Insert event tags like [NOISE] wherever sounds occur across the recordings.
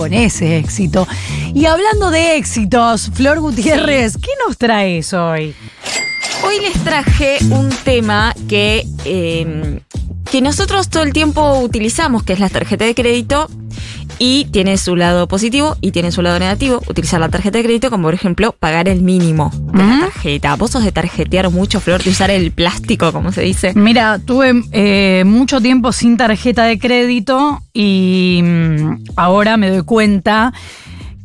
con ese éxito. Y hablando de éxitos, Flor Gutiérrez, ¿qué nos traes hoy? Hoy les traje un tema que, eh, que nosotros todo el tiempo utilizamos, que es la tarjeta de crédito. Y tiene su lado positivo y tiene su lado negativo. Utilizar la tarjeta de crédito como, por ejemplo, pagar el mínimo de la tarjeta. ¿Vos sos de tarjetear mucho, Flor, de usar el plástico, como se dice? Mira, tuve eh, mucho tiempo sin tarjeta de crédito y mm, ahora me doy cuenta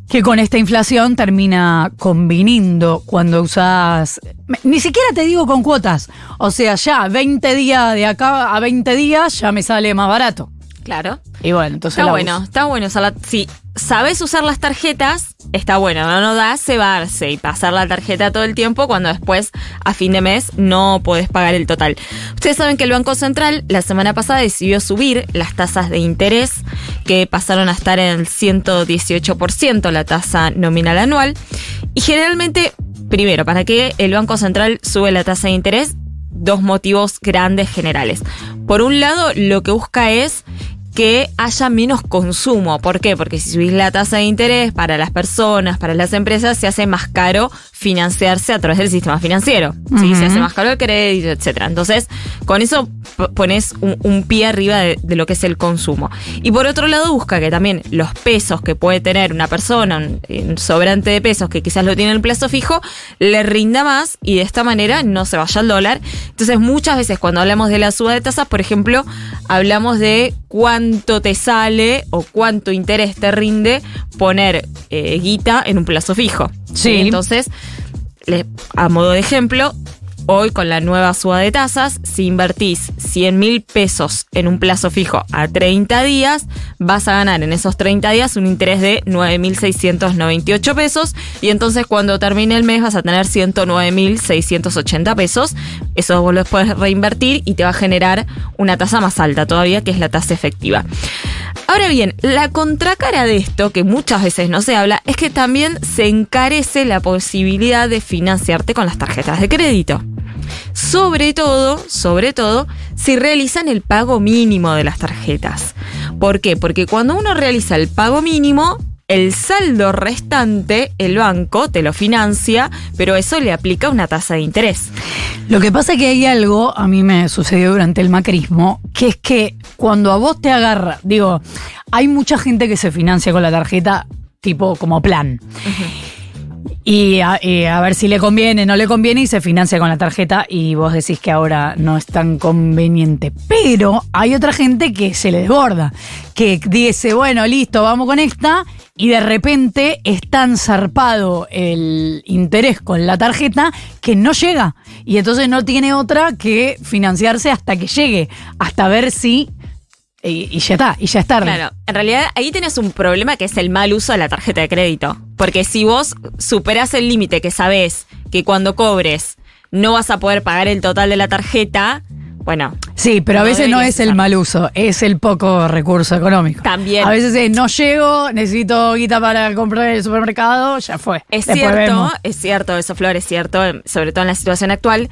que con esta inflación termina conviniendo cuando usas. Ni siquiera te digo con cuotas. O sea, ya 20 días de acá a 20 días ya me sale más barato. Claro. Y bueno, entonces. Está la bueno, uso. está bueno usarla. Si sabes usar las tarjetas, está bueno. No nos da cebarse y pasar la tarjeta todo el tiempo cuando después, a fin de mes, no podés pagar el total. Ustedes saben que el Banco Central la semana pasada decidió subir las tasas de interés que pasaron a estar en el 118%, la tasa nominal anual. Y generalmente, primero, ¿para qué el Banco Central sube la tasa de interés? Dos motivos grandes generales. Por un lado, lo que busca es que haya menos consumo. ¿Por qué? Porque si subís la tasa de interés para las personas, para las empresas, se hace más caro financiarse a través del sistema financiero. ¿sí? Ujú. Se hace más caro el crédito, etcétera. Entonces, con eso pones un, un pie arriba de, de lo que es el consumo. Y por otro lado, busca que también los pesos que puede tener una persona, un, un sobrante de pesos que quizás lo tiene en el plazo fijo, le rinda más y de esta manera no se vaya al dólar. Entonces, muchas veces cuando hablamos de la suba de tasas, por ejemplo, hablamos de cuánto te sale o cuánto interés te rinde poner eh, guita en un plazo fijo. Sí. Entonces, le- a modo de ejemplo, hoy con la nueva suba de tasas, si invertís 100 mil pesos en un plazo fijo a 30 días, vas a ganar en esos 30 días un interés de 9.698 pesos y entonces cuando termine el mes vas a tener 109.680 pesos. Eso vos lo puedes reinvertir y te va a generar una tasa más alta todavía, que es la tasa efectiva. Ahora bien, la contracara de esto, que muchas veces no se habla, es que también se encarece la posibilidad de financiarte con las tarjetas de crédito. Sobre todo, sobre todo, si realizan el pago mínimo de las tarjetas. ¿Por qué? Porque cuando uno realiza el pago mínimo, el saldo restante, el banco te lo financia, pero eso le aplica una tasa de interés. Lo que pasa es que hay algo, a mí me sucedió durante el macrismo, que es que cuando a vos te agarra, digo, hay mucha gente que se financia con la tarjeta tipo como plan. Y a, y a ver si le conviene, no le conviene y se financia con la tarjeta y vos decís que ahora no es tan conveniente. Pero hay otra gente que se le desborda, que dice, bueno, listo, vamos con esta y de repente es tan zarpado el interés con la tarjeta que no llega y entonces no tiene otra que financiarse hasta que llegue, hasta ver si... Y, y ya está, y ya es tarde. Claro, en realidad ahí tenés un problema que es el mal uso de la tarjeta de crédito. Porque si vos superás el límite que sabés que cuando cobres no vas a poder pagar el total de la tarjeta, bueno, Sí, pero a veces no es el mal uso, es el poco recurso económico. También. A veces es no llego, necesito guita para comprar en el supermercado, ya fue. Es Después cierto, vemos. es cierto, eso, Flor, es cierto, sobre todo en la situación actual,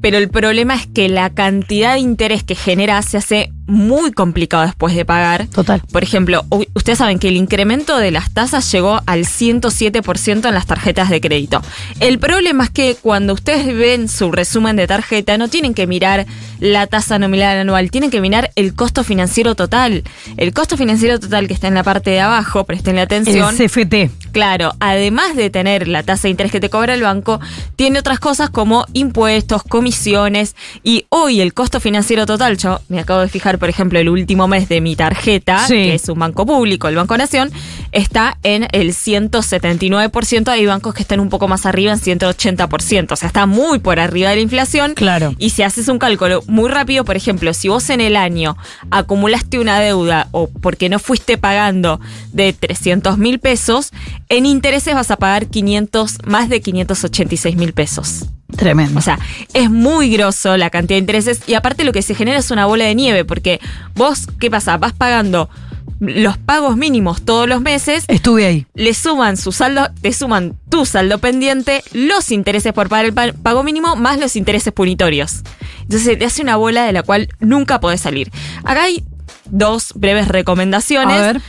pero el problema es que la cantidad de interés que genera se hace muy complicado después de pagar. Total. Por ejemplo, ustedes saben que el incremento de las tasas llegó al 107% en las tarjetas de crédito. El problema es que cuando ustedes ven su resumen de tarjeta, no tienen que mirar la tasa nominal anual, tienen que mirar el costo financiero total. El costo financiero total que está en la parte de abajo, prestenle atención. El CFT. Claro, además de tener la tasa de interés que te cobra el banco, tiene otras cosas como impuestos, comisiones y hoy el costo financiero total, yo me acabo de fijar, por ejemplo, el último mes de mi tarjeta, Sí. que es un banco público, el Banco Nación, está en el 179%, hay bancos que están un poco más arriba en 180%, o sea, está muy por arriba de la inflación. Claro. Y si haces un cálculo muy rápido, por ejemplo, si vos en el año acumulaste una deuda o porque no fuiste pagando de 300 mil pesos, en intereses vas a pagar 500, más de 586 mil pesos. Tremendo. O sea, es muy grosso la cantidad de intereses y aparte lo que se genera es una bola de nieve porque vos, ¿qué pasa? Vas pagando los pagos mínimos todos los meses Estuve ahí. le suman su saldo, te suman tu saldo pendiente, los intereses por pagar el pa- pago mínimo, más los intereses punitorios. Entonces te hace una bola de la cual nunca podés salir. Acá hay dos breves recomendaciones. A ver.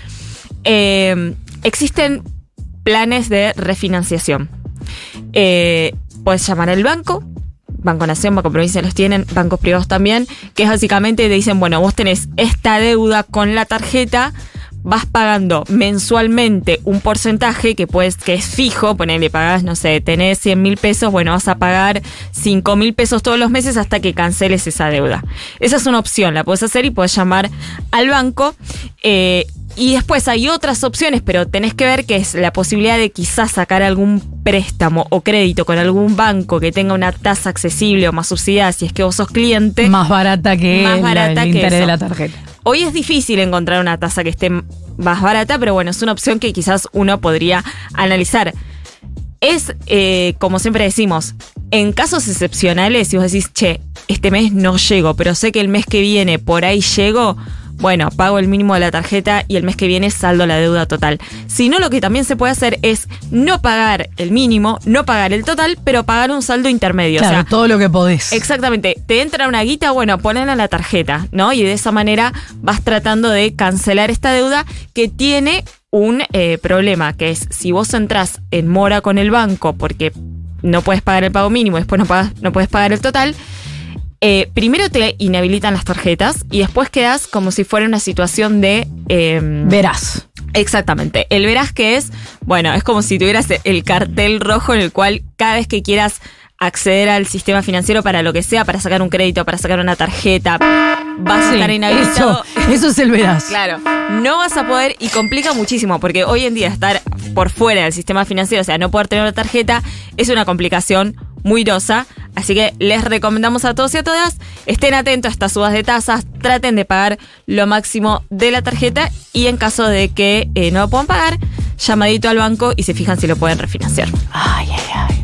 Eh, existen planes de refinanciación. Eh, puedes llamar al banco, Banco Nación, Banco Provincia los tienen, bancos privados también, que es básicamente te dicen, bueno, vos tenés esta deuda con la tarjeta, vas pagando mensualmente un porcentaje que puedes, que es fijo, ponele, pagás, no sé, tenés 100 mil pesos, bueno, vas a pagar 5 mil pesos todos los meses hasta que canceles esa deuda. Esa es una opción, la puedes hacer y puedes llamar al banco. Eh, y después hay otras opciones, pero tenés que ver que es la posibilidad de quizás sacar algún préstamo o crédito con algún banco que tenga una tasa accesible o más subsidiada si es que vos sos cliente. Más barata que Más barata el que interés eso. de la tarjeta. Hoy es difícil encontrar una tasa que esté más barata, pero bueno, es una opción que quizás uno podría analizar. Es, eh, como siempre decimos, en casos excepcionales, si vos decís, che, este mes no llego, pero sé que el mes que viene por ahí llego, bueno, pago el mínimo de la tarjeta y el mes que viene saldo la deuda total. Si no, lo que también se puede hacer es no pagar el mínimo, no pagar el total, pero pagar un saldo intermedio. Claro, o sea, todo lo que podés. Exactamente, te entra una guita, bueno, ponela en la tarjeta, ¿no? Y de esa manera vas tratando de cancelar esta deuda que tiene un eh, problema, que es si vos entras en mora con el banco porque no puedes pagar el pago mínimo, después no, pagas, no puedes pagar el total, eh, primero te inhabilitan las tarjetas y después quedas como si fuera una situación de... em, Verás. Exactamente. El verás que es, bueno, es como si tuvieras el cartel rojo en el cual cada vez que quieras acceder al sistema financiero para lo que sea, para sacar un crédito, para sacar una tarjeta, vas a estar inhabilitado. Eso, eso es el verás. [LAUGHS] Claro, no vas a poder y complica muchísimo porque hoy en día estar por fuera del sistema financiero, o sea, no poder tener una tarjeta, es una complicación muy grosa. Así que les recomendamos a todos y a todas, estén atentos a estas subas de tasas, traten de pagar lo máximo de la tarjeta y en caso de que eh, no lo puedan pagar, llamadito al banco y se fijan si lo pueden refinanciar. Ay, ay,